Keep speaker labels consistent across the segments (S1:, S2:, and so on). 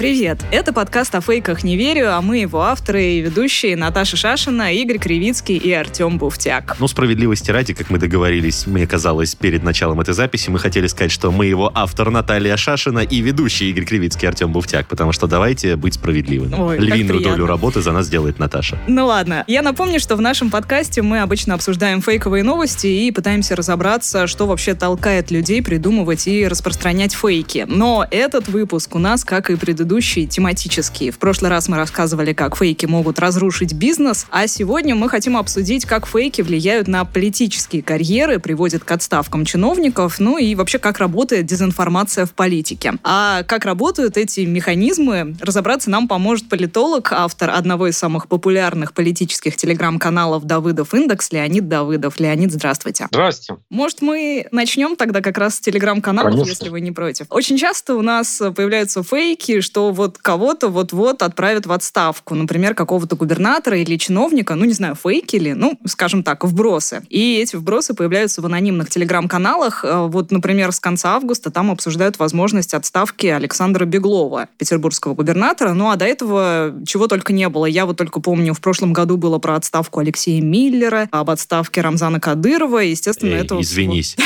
S1: Привет! Это подкаст о фейках «Не верю», а мы его авторы и ведущие Наташа Шашина, Игорь Кривицкий и Артем Буфтяк.
S2: Ну, справедливости ради, как мы договорились, мне казалось, перед началом этой записи, мы хотели сказать, что мы его автор Наталья Шашина и ведущий Игорь Кривицкий Артем Буфтяк, потому что давайте быть справедливыми.
S1: Ой,
S2: Львиную долю работы за нас делает Наташа.
S1: Ну ладно, я напомню, что в нашем подкасте мы обычно обсуждаем фейковые новости и пытаемся разобраться, что вообще толкает людей придумывать и распространять фейки. Но этот выпуск у нас, как и предыдущий, тематический. В прошлый раз мы рассказывали, как фейки могут разрушить бизнес, а сегодня мы хотим обсудить, как фейки влияют на политические карьеры, приводят к отставкам чиновников, ну и вообще, как работает дезинформация в политике. А как работают эти механизмы, разобраться нам поможет политолог, автор одного из самых популярных политических телеграм-каналов «Давыдов Индекс» Леонид Давыдов. Леонид, здравствуйте.
S3: Здрасте.
S1: Может, мы начнем тогда как раз с телеграм-каналов, если вы не против. Очень часто у нас появляются фейки, что вот кого-то вот-вот отправят в отставку. Например, какого-то губернатора или чиновника, ну, не знаю, фейки ли, ну, скажем так, вбросы. И эти вбросы появляются в анонимных телеграм-каналах. Э, Вот, например, с конца августа там обсуждают возможность отставки Александра Беглова, петербургского губернатора. Ну, а до этого чего только не было. Я вот только помню, в прошлом году было про отставку Алексея Миллера, об отставке Рамзана Кадырова. и, Естественно,
S2: Эй,
S1: это...
S2: извинись.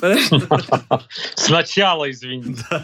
S3: Сначала извините.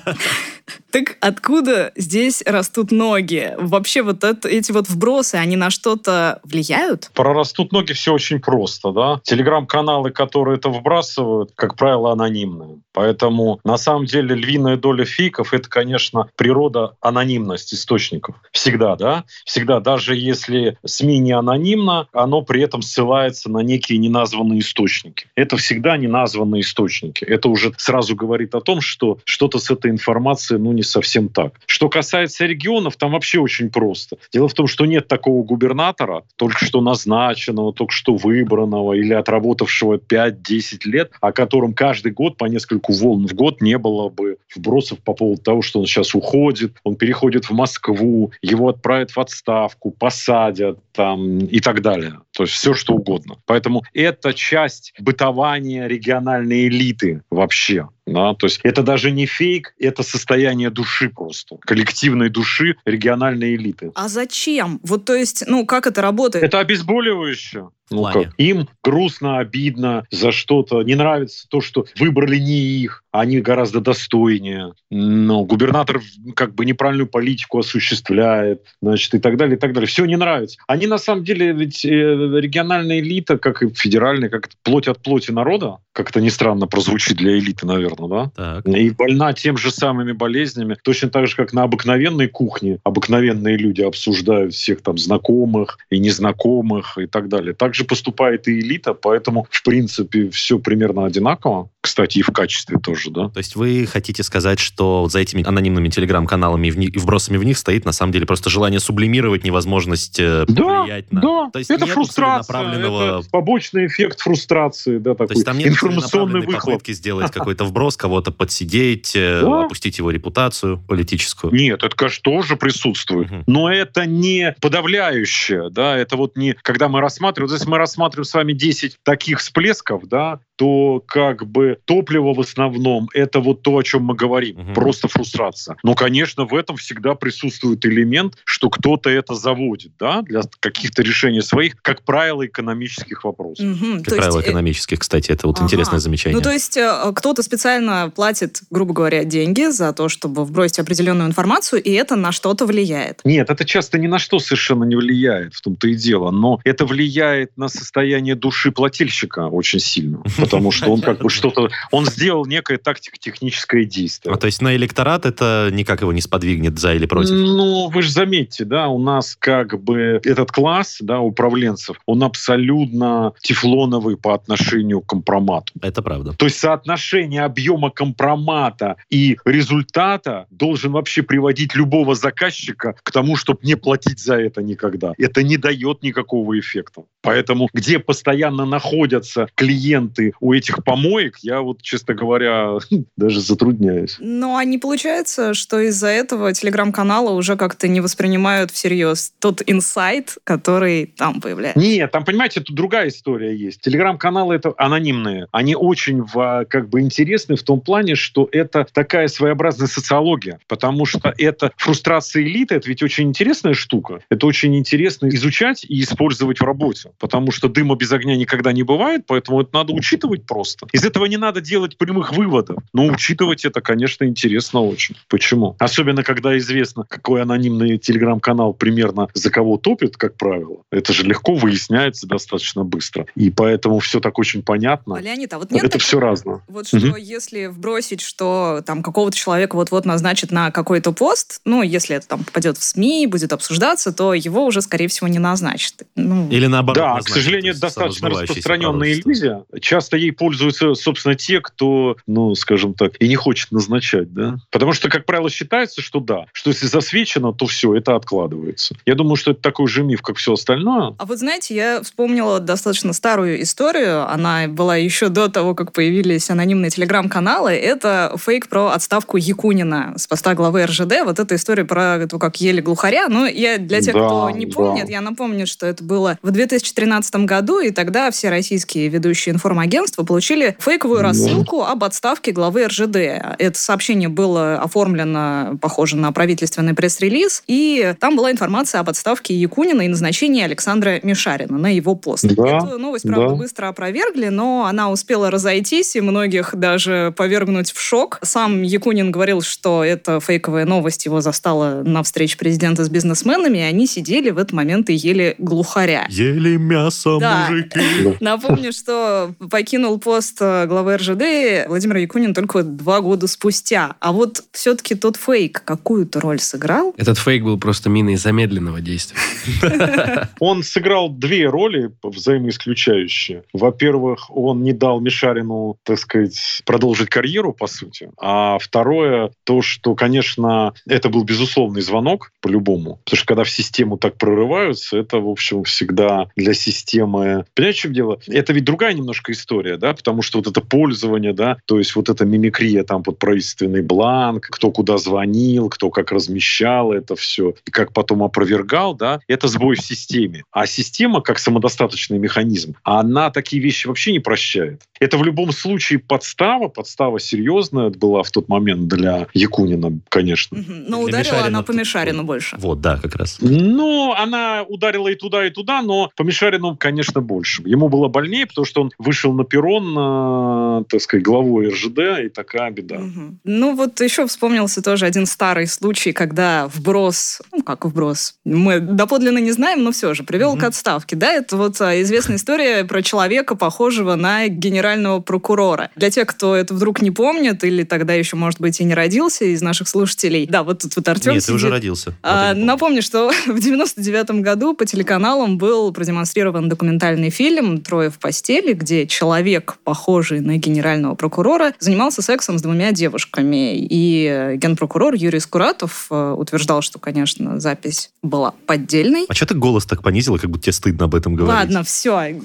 S1: Так откуда здесь растут ноги? Вообще вот это- эти вот вбросы, они на что-то влияют?
S3: Прорастут ноги все очень просто, да. Телеграм-каналы, которые это вбрасывают, как правило, анонимные. Поэтому на самом деле львиная доля фейков это, конечно, природа анонимность источников. Всегда, да. Всегда, даже если СМИ не анонимно, оно при этом ссылается на некие неназванные источники. Это всегда неназванные источники. Это уже сразу говорит о том, что что-то с этой информацией, ну, не совсем так. Что касается регионов, там вообще очень просто. Дело в том, что нет такого губернатора, только что назначенного, только что выбранного или отработавшего 5-10 лет, о котором каждый год по нескольку волн в год не было бы вбросов по поводу того, что он сейчас уходит, он переходит в Москву, его отправят в отставку, посадят там и так далее. То есть все что угодно. Поэтому это часть бытования региональной элиты вообще. Да? То есть это даже не фейк, это состояние души просто, коллективной души региональной элиты.
S1: А зачем? Вот то есть, ну, как это работает?
S3: Это обезболивающее. Ну как? Им грустно, обидно за что-то. Не нравится то, что выбрали не их, они гораздо достойнее. Но губернатор как бы неправильную политику осуществляет, значит, и так далее, и так далее. Все не нравится. Они на самом деле ведь э, региональная элита, как и федеральная, как плоть от плоти народа, как это ни странно прозвучит для элиты, наверное, да?
S2: Так.
S3: И больна тем же самыми болезнями, точно так же, как на обыкновенной кухне обыкновенные люди обсуждают всех там знакомых и незнакомых и так далее. Так же поступает и элита, поэтому, в принципе, все примерно одинаково. Кстати, и в качестве тоже, да.
S2: То есть вы хотите сказать, что вот за этими анонимными телеграм-каналами и и вбросами в них стоит на самом деле просто желание сублимировать невозможность э,
S3: Да,
S2: повлиять на...
S3: Да,
S2: То есть
S3: это фрустрация,
S2: целенаправленного-
S3: это побочный эффект фрустрации, да,
S2: То
S3: такой
S2: есть там нет
S3: информационный выхлоп.
S2: попытки сделать какой-то вброс, кого-то подсидеть, э,
S3: Да.
S2: опустить его репутацию политическую.
S3: Нет, это, конечно, тоже присутствует.
S2: Мгм.
S3: Но это не подавляющее, да, это вот не, когда мы рассматриваем, вот если мы рассматриваем с вами 10 таких всплесков, да, то как бы топливо в основном это вот то, о чем мы говорим,
S2: Мгм.
S3: просто фрустрация. Но, конечно, в этом всегда присутствует элемент, что кто-то это заводит, да, для каких-то решений своих, как правило, экономических вопросов.
S1: Мгм,
S2: Как
S1: то есть,
S2: правило,
S1: э,
S2: экономических, кстати, это вот
S1: Ага.
S2: интересное замечание.
S1: Ну, то есть э, кто-то специально платит, грубо говоря, деньги за то, чтобы вбросить определенную информацию, и это на что-то влияет.
S3: Нет, это часто ни на что совершенно не влияет, в том-то и дело. Но это влияет на состояние души плательщика очень сильно. потому что он как бы что-то... Он сделал некое тактико-техническое действие.
S2: А то есть на электорат это никак его не сподвигнет за или против?
S3: Ну, вы же заметьте, да, у нас как бы этот класс, да, управленцев, он абсолютно тефлоновый по отношению к компромату.
S2: Это правда.
S3: То есть соотношение объема компромата и результата должен вообще приводить любого заказчика к тому, чтобы не платить за это никогда. Это не дает никакого эффекта. Поэтому где постоянно находятся клиенты у этих помоек, я вот, честно говоря, даже затрудняюсь.
S1: Ну, а не получается, что из-за этого телеграм-каналы уже как-то не воспринимают всерьез тот инсайт, который там появляется?
S3: Нет, там, понимаете, тут другая история есть. Телеграм-каналы это анонимные. Они очень в, как бы интересны в том плане, что это такая своеобразная социология, потому что это фрустрация элиты, это ведь очень интересная штука. Это очень интересно изучать и использовать в работе, потому что дыма без огня никогда не бывает, поэтому это надо учитывать просто. Из этого не надо делать прямых выводов, но учитывать это, конечно, интересно очень. Почему? Особенно, когда известно, какой анонимный телеграм-канал примерно за кого топит, как правило. Это же легко выясняется достаточно быстро. И поэтому все так очень понятно.
S1: А, Леонид, а вот нет
S3: это
S1: такого-
S3: все разное.
S1: Вот что
S3: Мгм.
S1: если вбросить, что там какого-то человека вот-вот назначат на какой-то пост, ну, если это там попадет в СМИ, будет обсуждаться, то его уже, скорее всего, не назначат. Ну,
S2: Или наоборот.
S3: Да, к
S2: назначить,
S3: сожалению, это достаточно распространенная иллюзия. Часто ей пользуются, собственно, те, кто, ну, скажем так, и не хочет назначать, да. Потому что, как правило, считается, что да, что если засвечено, то все, это откладывается. Я думаю, что это такой же миф, как все остальное.
S1: А вот знаете, я вспомнила достаточно старую историю. Она была еще до того, как появились анонимные телеграм-каналы. Это фейк про отставку Якунина с поста главы РЖД. Вот эта история про то, как ели глухаря. Ну, я для тех,
S3: Да,
S1: кто не
S3: да.
S1: помнит, я напомню, что это было в 2013 году, и тогда все российские ведущие информагентства получили фейковую
S3: Да.
S1: рассылку об отставке главы РЖД. Это сообщение было оформлено, похоже на правительственный пресс-релиз, и там была информация об отставке Якунина и назначении Александра Мишарина на его пост.
S3: Да,
S1: Эту новость, правда,
S3: да.
S1: быстро опровергли, но она успела разойтись и многих даже повергнуть в шок. Сам Якунин говорил, что это фейковая новость его застала на встрече президента с бизнесменами, и они сидели в этот момент и ели глухаря.
S2: Ели мясо,
S1: Да.
S2: мужики.
S1: Напомню, что покинул пост э, главы РЖД Владимир Якунин только два года спустя. А вот все-таки тот фейк какую-то роль сыграл?
S4: Этот фейк был просто миной замедленного действия.
S3: Он сыграл две роли взаимоисключающие. Во-первых, он не дал Мишарину, так сказать, продолжить карьеру, по сути. А второе, то, что, конечно, это был безусловный звонок, по-любому. Потому что когда в систему так прорываются, это, в общем, всегда для системы... Понимаете, в чем дело? Это ведь другая немножко история, да, потому что вот это пользование, да, то есть вот эта мимикрия там под правительственный бланк, кто куда звонил, кто как размещал это все, и как потом опровергал, да, это сбой в системе. А система, как самодостаточный механизм, она такие вещи вообще не прощает. Это в любом случае подстава, подстава серьезная была в тот момент для Якунина, конечно.
S1: Но
S2: Для
S1: ударила
S2: Мишарина
S1: она по Мишарину больше.
S2: Вот, да, как раз.
S3: Ну, она ударила и туда, и туда, но по Мишарину, конечно, больше. Ему было больнее, потому что он вышел на перрон, на, так сказать, главой РЖД, и такая беда.
S1: Мгм. Ну вот еще вспомнился тоже один старый случай, когда вброс, ну как вброс, мы доподлинно не знаем, но все же, привел
S2: Мгм.
S1: к отставке. Да, это вот а, известная история про человека, похожего на генерального прокурора. Для тех, кто это вдруг не помнит, или тогда еще, может быть, и не родился из наших слушателей. Да, вот тут вот Артем
S2: Нет, ты уже
S1: сидит.
S2: родился.
S1: А, напомню, что в 99 году по телеканалам был продемонстрирован документальный фильм «Трое в постели», где человек, похожий на генерального прокурора, занимался сексом с двумя девушками. И э, генпрокурор Юрий Скуратов э, утверждал, что, конечно, запись была поддельной.
S2: А что ты голос так понизила, как будто тебе стыдно об этом говорить?
S1: Ладно, все.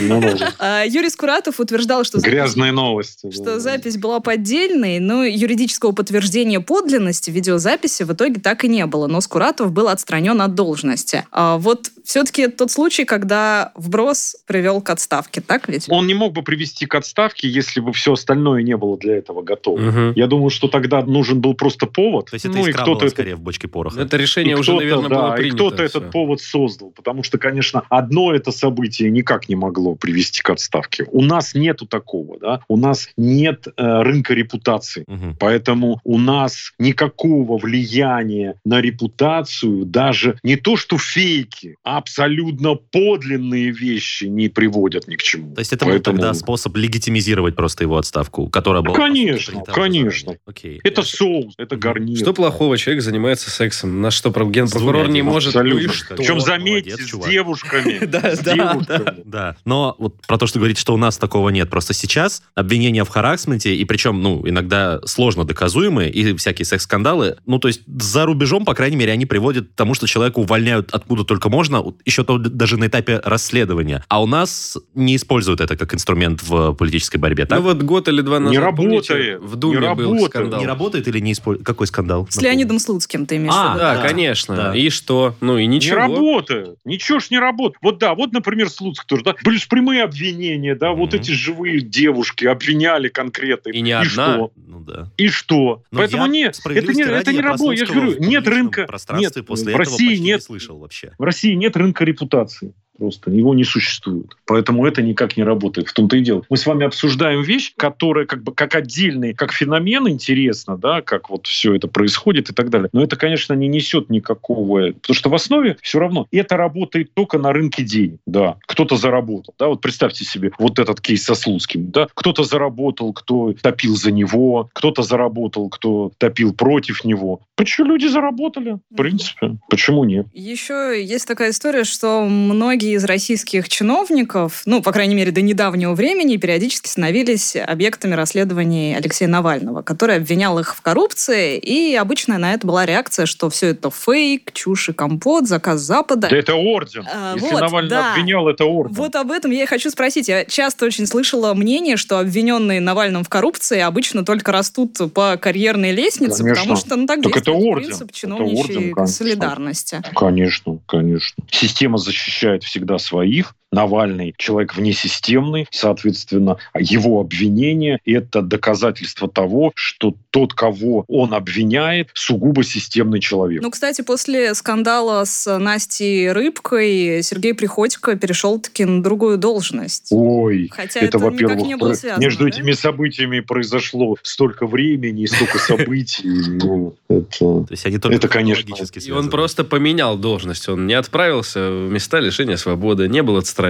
S3: Ну, ну,
S1: Юрий Скуратов утверждал, что запись-
S3: Грязные новости.
S1: что запись была поддельной, но юридического подтверждения подлинности видеозаписи в итоге так и не было. Но Скуратов был отстранен от должности. А вот все-таки тот случай, когда вброс привел к отставке, так ведь?
S3: Он не мог бы привести к отставке, если бы все остальное не было для этого готово.
S4: Мгм.
S3: Я думаю, что тогда нужен был просто повод.
S2: То есть это
S3: ну, и
S2: искра
S3: кто-то
S2: была
S3: это
S2: скорее в бочке пороха.
S4: Это решение
S3: И
S4: уже, наверное,
S3: да,
S4: было
S3: и
S4: принято.
S3: кто-то
S4: всё.
S3: этот повод создал. Потому что, конечно, одно это событие никак не могло привести к отставке. У нас нету такого, да. У нас нет э, рынка репутации.
S2: Мгм.
S3: Поэтому у нас никакого влияния на репутацию, даже не то что фейки, а абсолютно подлинные вещи не приводят ни к чему.
S2: То есть это
S3: Поэтому
S2: да, способ легитимизировать просто его отставку, которая была...
S3: Конечно, конечно.
S2: Окей.
S3: Это соус, это гарнир.
S4: Что плохого? Человек занимается сексом. На что про- генпрокурор не может? Ну?
S3: Причем, заметьте, с девушками.
S4: Да, да.
S2: Да, но вот про то, что говорит, что у нас такого нет. Просто сейчас обвинения в харасменте, и причем, ну, иногда сложно доказуемые, и всякие секс-скандалы, ну, то есть за рубежом, по крайней мере, они приводят к тому, что человека увольняют откуда только можно, еще то даже на этапе расследования. А у нас не используют это как инструмент в политической борьбе, так?
S4: Ну вот год или два назад,
S3: Не
S4: помните,
S3: работает,
S4: в Думе
S3: не
S4: был
S3: работает.
S4: скандал.
S2: не работает или не используют? Какой скандал?
S1: С Леонидом Слуцким ты имеешь
S2: А,
S1: в виду?
S4: Да,
S2: Да,
S4: конечно.
S2: да.
S4: И что? Ну и
S3: Не
S4: ничего.
S3: работает. Ничего ж не работает. Вот да, вот, например, Слуцк тоже, да, были же прямые обвинения, да, вот
S2: Мгм.
S3: эти живые девушки обвиняли конкретно.
S4: И не одна.
S3: что?
S2: Ну да.
S3: И что?
S2: Но
S3: Поэтому
S2: я,
S3: нет, это не, это не работает. Я же говорю, нет рынка, нет,
S2: после
S3: в
S2: этого
S3: России нет
S2: не слышал вообще.
S3: В России нет рынка репутации. Просто его не существует. Поэтому это никак не работает. В том-то и дело. Мы с вами обсуждаем вещь, которая как бы как отдельный, как феномен интересно, да, как вот все это происходит и так далее. Но это, конечно, не несет никакого... Потому что в основе все равно это работает только на рынке денег. Да. Кто-то заработал. Да, вот представьте себе вот этот кейс со Слуцким. Да. Кто-то заработал, кто топил за него, кто-то заработал, кто топил против него. Почему люди заработали? В принципе. Почему нет?
S1: Еще есть такая история, что многие из российских чиновников, ну, по крайней мере, до недавнего времени, периодически становились объектами расследований Алексея Навального, который обвинял их в коррупции, и обычно на это была реакция, что все это фейк, чушь и компот, заказ Запада.
S3: Да это орден.
S1: А,
S3: Если
S1: вот,
S3: Навальный
S1: да.
S3: обвинял, это орден.
S1: Вот об этом я и хочу спросить. Я часто очень слышала мнение, что обвиненные Навальным в коррупции обычно только растут по карьерной лестнице,
S3: Конечно.
S1: потому что ну, так,
S3: Так это орден.
S1: принцип
S3: Это
S1: чиновничьей
S3: орден, конечно.
S1: солидарности.
S3: Конечно, конечно. Система защищает всегда своих. Навальный человек внесистемный, соответственно, его обвинение – это доказательство того, что тот, кого он обвиняет, сугубо системный человек.
S1: Ну, кстати, после скандала с Настей Рыбкой Сергей Приходько перешел таки на другую должность.
S3: Ой,
S1: Хотя
S3: это,
S1: это, никак
S3: во-первых,
S1: не было связано.
S3: между
S1: да?
S3: этими событиями произошло столько времени и столько событий. Ну, это...
S2: То есть они только
S3: Это, конечно.
S4: И он просто поменял должность. Он не отправился в места лишения свободы, не был отстранен.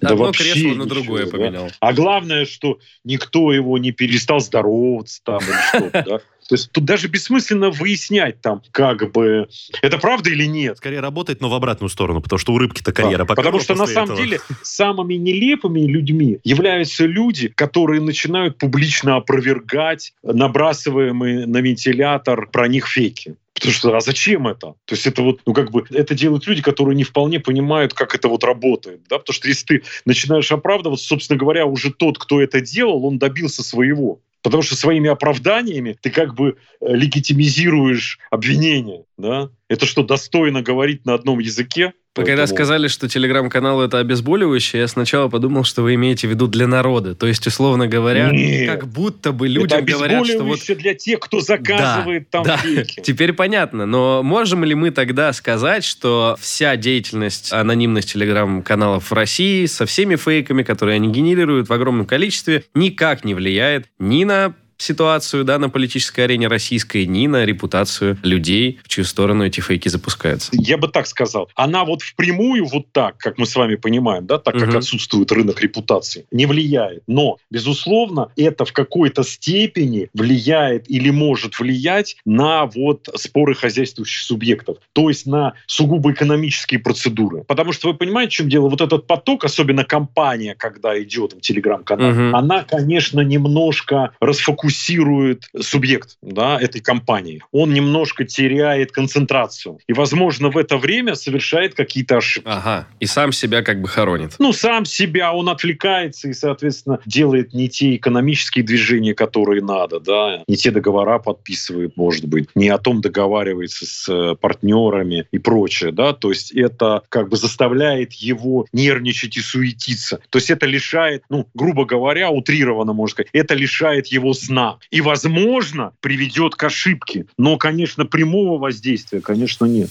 S3: Да,
S4: Одно
S3: вообще
S4: кресло на
S3: ничего,
S4: другое
S3: да.
S4: поменял.
S3: А главное, что никто его не перестал здороваться там или что-то, да. То есть тут даже бессмысленно выяснять там, как бы, это правда или нет.
S2: Скорее работает, но в обратную сторону, потому что у рыбки-то карьера
S3: Да, Потому что на самом
S2: этого.
S3: деле самыми нелепыми людьми являются люди, которые начинают публично опровергать набрасываемые на вентилятор про них фейки. Потому что, а зачем это? То есть это вот, ну как бы, это делают люди, которые не вполне понимают, как это вот работает, да, потому что если ты начинаешь оправдываться, собственно говоря, уже тот, кто это делал, он добился своего. Потому что своими оправданиями ты как бы э, легитимизируешь обвинение, да? Это что, достойно говорить на одном языке?
S4: Вы когда
S3: Поэтому-
S4: сказали, что телеграм-канал это обезболивающее, я сначала подумал, что вы имеете в виду для народа. То есть, условно говоря,
S3: Нет.
S4: как будто бы
S3: это
S4: людям говорят, что вот
S3: для тех, кто заказывает там
S4: да,
S3: фейки.
S4: теперь понятно. Но можем ли мы тогда сказать, что вся деятельность, анонимность телеграм-каналов в России со всеми фейками, которые они генерируют в огромном количестве, никак не влияет ни на ситуацию да, на политической арене российской, ни на репутацию людей, в чью сторону эти фейки запускаются.
S3: Я бы так сказал. Она вот впрямую вот так, как мы с вами понимаем, да, так как
S4: Мгм.
S3: отсутствует рынок репутации, не влияет. Но, безусловно, это в какой-то степени влияет или может влиять на вот споры хозяйствующих субъектов, то есть на сугубо экономические процедуры. Потому что вы понимаете, в чем дело? Вот этот поток, особенно компания, когда идет в телеграм-канал,
S4: Мгм.
S3: она, конечно, немножко расфокусирует субъект да, этой компании. Он немножко теряет концентрацию. И, возможно, в это время совершает какие-то ошибки.
S4: Ага, и сам себя как бы хоронит.
S3: Ну, сам себя, он отвлекается и, соответственно, делает не те экономические движения, которые надо, да, не те договора подписывает, может быть, не о том договаривается с э, партнерами и прочее, да, то есть это как бы заставляет его нервничать и суетиться. То есть это лишает, ну, грубо говоря, утрированно можно сказать, это лишает его сна. И, возможно, приведет к ошибке. Но, конечно, прямого воздействия, конечно, нет.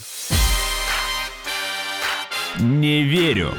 S5: Не верю.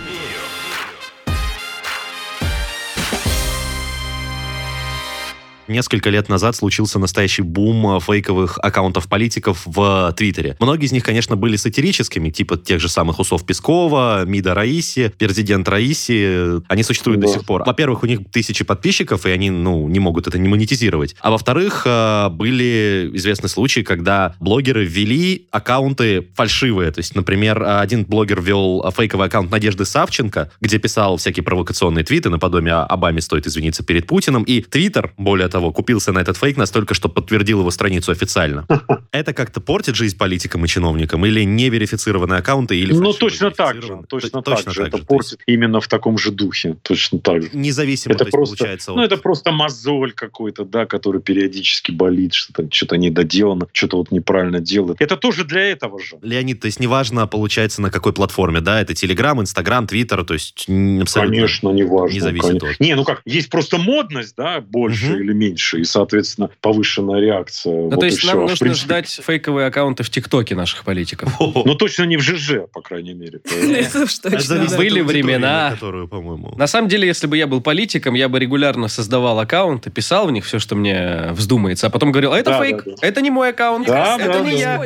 S2: Несколько лет назад случился настоящий бум фейковых аккаунтов политиков в Твиттере. Многие из них, конечно, были сатирическими, типа тех же самых усов Пескова, МИДа Раиси, президент Раиси. Они существуют
S3: Да.
S2: до сих пор. Во-первых, у них тысячи подписчиков, и они, ну, не могут это не монетизировать. А во-вторых, э, были известны случаи, когда блогеры ввели аккаунты фальшивые. То есть, например, один блогер ввел фейковый аккаунт Надежды Савченко, где писал всякие провокационные твиты наподобие «Обаме стоит извиниться перед Путиным». И Твиттер, более того, купился на этот фейк настолько, что подтвердил его страницу официально. Это как-то портит жизнь политикам и чиновникам? Или неверифицированные аккаунты, или
S3: Ну, точно так же. Точно,
S2: Т-
S3: так же. Это портит именно в таком же духе. Точно так же.
S2: Независимо,
S3: Это просто,
S2: получается...
S3: ну,
S2: вот-
S3: это просто мозоль какой-то, да, который периодически болит, что-то что недоделано, что-то вот неправильно делает. Это тоже для этого же.
S2: Леонид, то есть неважно, получается, на какой платформе, да, это Телеграм, Инстаграм, Твиттер, то есть абсолютно...
S3: Конечно, не важно.
S2: не зависит от-
S3: Не, ну как, есть просто модность, да, больше
S2: Мгм.
S3: или меньше, и, соответственно, повышенная реакция.
S4: Ну,
S3: Вот
S4: то есть нам
S3: А в
S4: нужно
S3: принципе,
S4: ждать фейковые аккаунты в ТикТоке наших политиков.
S3: Ну, точно не в ЖЖ, по крайней мере.
S2: От
S4: Были времена.
S2: на которую, по-моему...
S4: На самом деле, если бы я был политиком, я бы регулярно создавал аккаунты, писал в них все, что мне вздумается, а потом говорил, а это фейк, это не мой аккаунт, это не я.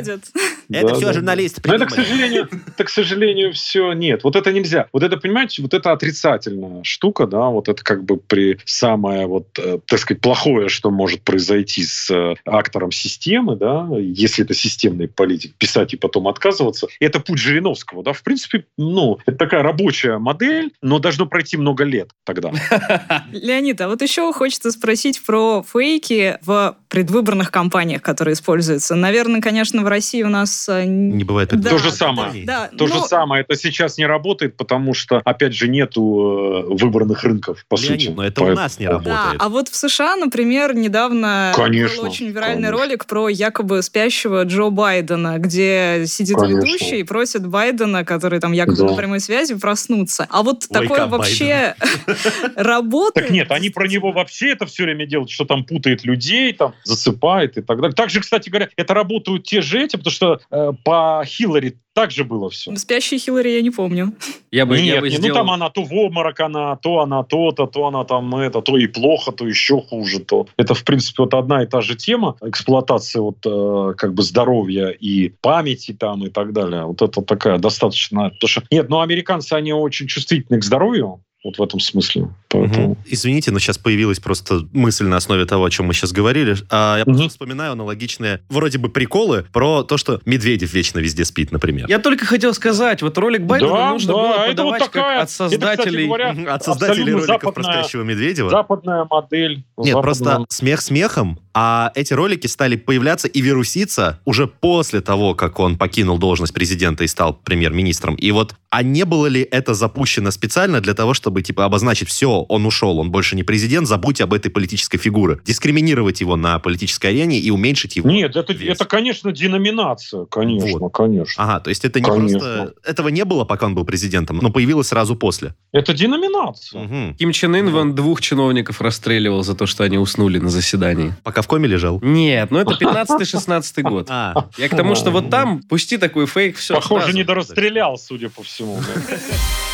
S2: Это все журналисты
S3: это, к сожалению, это, к сожалению, все нет. Вот это нельзя. Вот это, понимаете, вот это отрицательная штука, да, вот это как бы при самое вот, э, так сказать, плохое, что может произойти с э, актором системы, да, если это системный политик, писать и потом отказываться, это путь Жириновского, да, в принципе, ну, это такая рабочая модель, но должно пройти много лет тогда.
S1: Леонид, а вот еще хочется спросить про фейки в предвыборных кампаниях, которые используются. Наверное, конечно, в России у нас... э,
S2: Не бывает
S1: Да.
S3: То же самое.
S1: Да,
S3: То же
S1: ну,
S3: самое, это сейчас не работает, потому что, опять же, нету э, выборных рынков, по
S2: Леонид,
S3: сути.
S2: но это у
S3: Поэтому-
S2: нас не
S1: Да,
S2: работает.
S1: а вот в США, например, недавно
S3: Конечно,
S1: был очень виральный
S3: конечно.
S1: ролик про якобы спящего Джо Байдена, где сидит
S3: Конечно.
S1: ведущий и просит Байдена, который там якобы
S3: Да.
S1: на прямой связи, проснуться. А вот
S2: Wake
S1: такое вообще работает?
S3: Так нет, они про него вообще это все время делают, что там путает людей, там засыпает и так далее. Также, кстати говоря, это работают те же эти, потому что э, по Хиллари так же было все.
S1: Спящий Хиллари я не помню.
S4: Я бы, я
S3: Нет,
S4: бы
S3: не, ну
S4: сделал...
S3: там она то в обморок, она, то она то-то, то она там это, то и плохо, то еще хуже, то. Это, в принципе, вот одна и та же тема эксплуатации вот э, как бы здоровья и памяти там и так далее. Вот это такая достаточно... Потому что, нет, ну американцы, они очень чувствительны к здоровью, вот в этом смысле. Поэтому...
S2: Мгм. Извините, но сейчас появилась просто мысль на основе того, о чем мы сейчас говорили. А я
S3: Мгм.
S2: просто вспоминаю аналогичные вроде бы приколы про то, что Медведев вечно везде спит, например.
S4: Я только хотел сказать, вот ролик Байдена
S3: Да,
S4: нужно
S3: да,
S4: было
S3: это
S4: подавать
S3: вот такая-
S4: как от
S3: это,
S4: создателей...
S3: говоря,
S2: Мгм, От создателей роликов про
S3: западная-
S2: спящего Медведева.
S3: Западная модель.
S2: Нет,
S3: западная-
S2: просто смех смехом, а эти ролики стали появляться и вируситься уже после того, как он покинул должность президента и стал премьер-министром. И вот, а не было ли это запущено специально для того, чтобы, типа, обозначить, все, он ушел, он больше не президент, забудьте об этой политической фигуре. Дискриминировать его на политической арене и уменьшить его.
S3: Нет, это,
S2: вес.
S3: это, конечно, деноминация. Конечно, конечно.
S2: Ага, то есть это не
S3: Конечно.
S2: просто... Этого не было, пока он был президентом, но появилось сразу после.
S3: Это деноминация.
S2: Мгм.
S4: Ким Чен Ын вон двух чиновников расстреливал за то, что они уснули на заседании.
S2: Пока в коме лежал.
S4: Нет, ну это 15-16 год.
S2: А,
S4: Я к тому, что вот там пусти такой фейк, все.
S3: Похоже, не дорастрелял, судя по всему.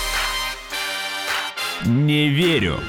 S5: Не верю.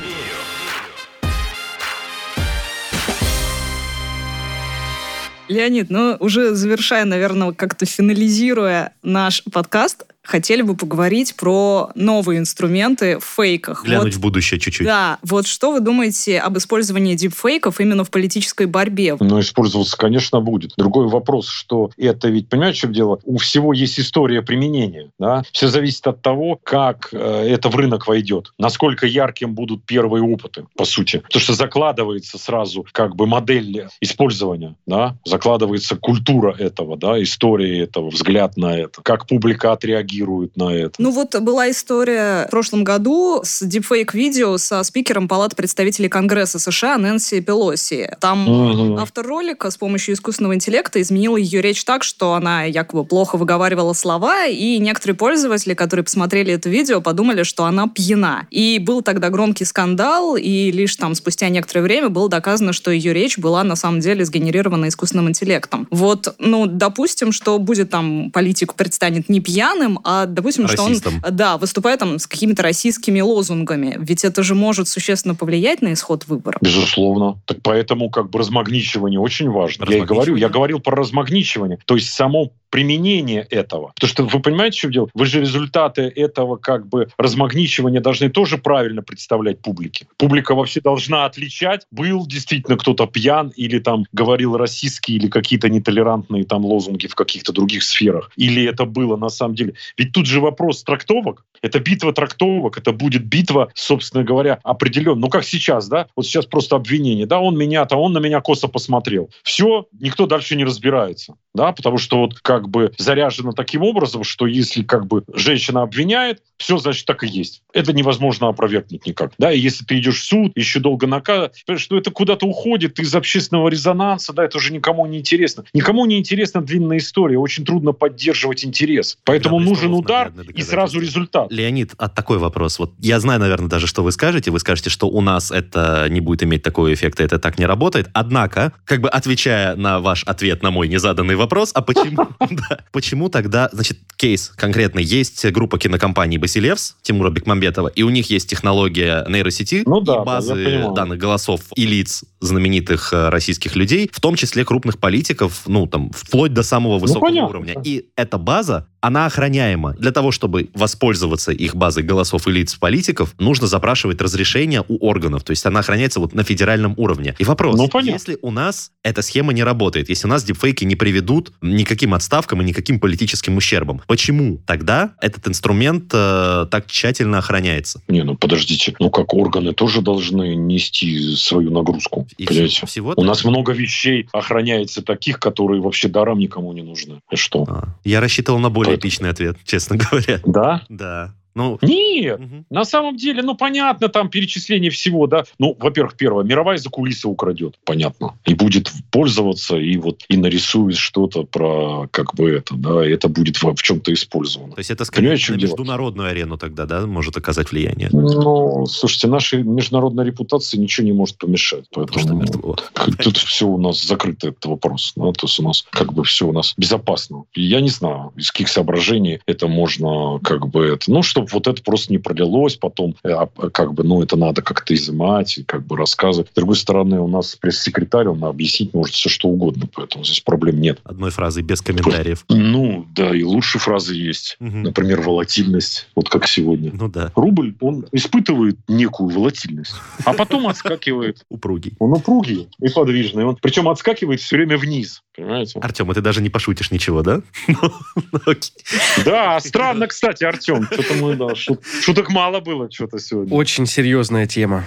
S1: Леонид, ну уже завершая, наверное, как-то финализируя наш подкаст, хотели бы поговорить про новые инструменты в фейках.
S2: глянуть
S1: Вот
S2: в будущее чуть-чуть.
S1: Да, вот что вы думаете об использовании дипфейков именно в политической борьбе?
S3: Но использоваться, конечно, будет. Другой вопрос, что это ведь, понимаете, в чем дело? У всего есть история применения. Да? Все зависит от того, как э, это в рынок войдет. Насколько ярким будут первые опыты, по сути. Потому что закладывается сразу как бы модель использования. Да? Закладывается культура этого, да? история этого, взгляд на это. Как публика отреагирует на это.
S1: Ну вот была история в прошлом году с дипфейк-видео со спикером Палаты представителей Конгресса США Нэнси Пелоси. Там
S3: Мгм.
S1: Автор ролика с помощью искусственного интеллекта изменил ее речь так, что она якобы плохо выговаривала слова, и некоторые пользователи, которые посмотрели это видео, подумали, что она пьяна. И был тогда громкий скандал, и лишь там спустя некоторое время было доказано, что ее речь была на самом деле сгенерирована искусственным интеллектом. Вот, ну, допустим, что будет там политик предстанет не пьяным, а, допустим, что он,
S2: Расистом.
S1: да, выступает там с какими-то российскими лозунгами. Ведь это же может существенно повлиять на исход выборов.
S3: Безусловно. Так поэтому как бы размагничивание очень важно. Я и говорю, я
S2: Размагничивание?
S3: говорил про размагничивание. То есть само применение этого. Потому что вы понимаете, что дело? Вы же результаты этого как бы размагничивания должны тоже правильно представлять публике. Публика вообще должна отличать, был действительно кто-то пьян или там говорил российские или какие-то нетолерантные там лозунги в каких-то других сферах. Или это было на самом деле. Ведь тут же вопрос трактовок. Это битва трактовок, это будет битва, собственно говоря, определенно. Ну, как сейчас, да? Вот сейчас просто обвинение. Да, он меня, то он на меня косо посмотрел. Все, никто дальше не разбирается. Да, потому что вот как бы заряжено таким образом, что если как бы женщина обвиняет, все, значит, так и есть. Это невозможно опровергнуть никак. Да, и если ты идешь в суд, еще долго наказывать, что это куда-то уходит из общественного резонанса, да, это уже никому не интересно. Никому не интересна длинная история, очень трудно поддерживать интерес. Поэтому
S2: Да,
S3: нужен
S2: Престолов
S3: удар и сразу результат.
S2: Леонид, а такой вопрос. Вот я знаю, наверное, даже, что вы скажете. Вы скажете, что у нас это не будет иметь такого эффекта, это так не работает. Однако, как бы отвечая на ваш ответ на мой незаданный вопрос, а почему, да, почему тогда, значит, кейс конкретный. Есть группа кинокомпаний Басилевс, Тимура Бекмамбетова, и у них есть технология нейросети
S3: Ну да,
S2: и
S3: да,
S2: базы
S3: понимаю.
S2: данных голосов и лиц знаменитых э, российских людей, в том числе крупных политиков, ну, там, вплоть до самого высокого
S3: понятно,
S2: уровня.
S3: да.
S2: И эта база, она охраняема. Для того, чтобы воспользоваться их базой голосов и лиц политиков, нужно запрашивать разрешение у органов. То есть она охраняется вот на федеральном уровне. И вопрос,
S3: Ну, понятно.
S2: если у нас эта схема не работает, если у нас дипфейки не приведут никаким отставкам и никаким политическим ущербом, почему тогда этот инструмент э, так тщательно охраняется?
S3: Не, ну подождите, ну как органы тоже должны нести свою нагрузку.
S2: И
S3: понимаете?
S2: всего- всего
S3: У нас много вещей охраняется таких, которые вообще даром никому не нужны. И что?
S2: А, Я рассчитывал на более
S3: Поэтому-
S2: эпичный ответ, честно говоря.
S3: Да?
S2: Да. Ну,
S3: Нет,
S2: мгм.
S3: на самом деле, ну, понятно, там перечисление всего, да. Ну, во-первых, первое, мировая закулиса украдет, понятно. И будет пользоваться, и вот, и нарисует что-то про, как бы это, да, и это будет в, в чем-то использовано.
S2: то есть это скорее
S3: чем
S2: на международную арену тогда, да, может оказать влияние?
S3: Ну, слушайте, нашей международной репутации ничего не может помешать. Поэтому
S2: вот.
S3: тут все у нас закрыто, этот вопрос. Ну, то есть у нас как бы все у нас безопасно. И Я не знаю, из каких соображений это можно как бы это... Ну, чтобы вот это просто не пролилось, потом э, а, как бы, ну, это надо как-то изымать, и как бы рассказывать. С другой стороны, у нас пресс-секретарь, он объяснить может все что угодно, поэтому здесь проблем нет.
S2: Одной фразой, без комментариев.
S3: Ну, да, и лучшие фразы есть.
S2: Мгм.
S3: Например, волатильность, вот как сегодня.
S2: Ну да,
S3: Рубль, он испытывает некую волатильность, а потом отскакивает.
S2: упругий.
S3: Он упругий и подвижный. Он, причем отскакивает все время вниз. Понимаете?
S2: Артем, а ты даже не пошутишь ничего, да? Ну, окей.
S3: Да, странно, кстати, Артем. Что-то мы, да, шут- шуток мало было что-то сегодня.
S4: Очень серьезная тема.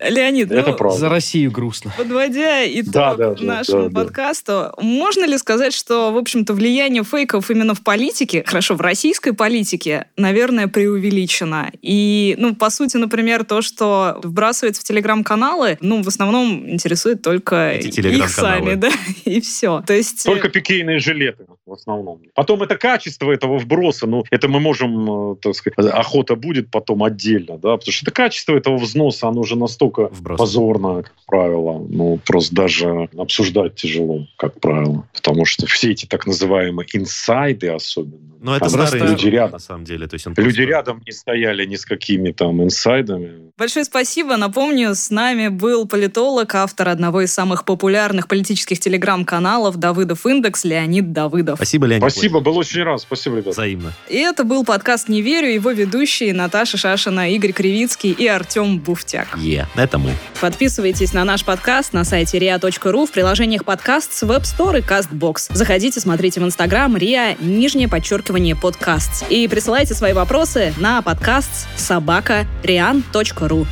S1: Леонид,
S3: Это
S1: ну,
S3: правда.
S4: За Россию грустно.
S1: Подводя итог
S3: Да, да, да,
S1: нашему
S3: да, да.
S1: подкасту, можно ли сказать, что, в общем-то, влияние фейков именно в политике, хорошо, в российской политике, наверное, преувеличено? И, ну, по сути, например, то, что вбрасывается в телеграм-каналы, ну, в основном интересует только их сами, да, и все. То есть...
S3: Только пикейные жилеты в основном. Потом это качество этого вброса, ну, это мы можем, э, так сказать, охота будет потом отдельно, да, потому что это качество этого взноса, оно уже настолько
S2: Вброс.
S3: позорно, как правило. Ну, просто даже обсуждать тяжело, как правило. Потому что все эти так называемые инсайды особенно.
S2: Ну, это
S3: там
S2: старый
S3: люди рядом.
S2: на самом деле. То есть он
S3: Люди
S2: просто-
S3: рядом не стояли ни с какими там инсайдами.
S1: Большое спасибо. Напомню, с нами был политолог, автор одного из самых популярных политических телеграм-каналов «Давыдов Индекс» Леонид Давыдов.
S2: Спасибо, Леонид.
S3: Спасибо, был очень рад. Спасибо, ребята.
S2: Взаимно.
S1: И это был подкаст «Не верю», его ведущие Наташа Шашина, Игорь Кривицкий и Артем Буфтяк.
S2: Е, это мы.
S1: Подписывайтесь на наш подкаст на сайте ria.ru в приложениях подкаст с Web Store и CastBox. Заходите, смотрите в Инстаграм ria, нижнее подчеркивание подкаст. И присылайте свои вопросы на подкаст собака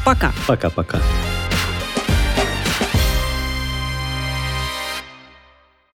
S1: Пока.
S2: Пока-пока.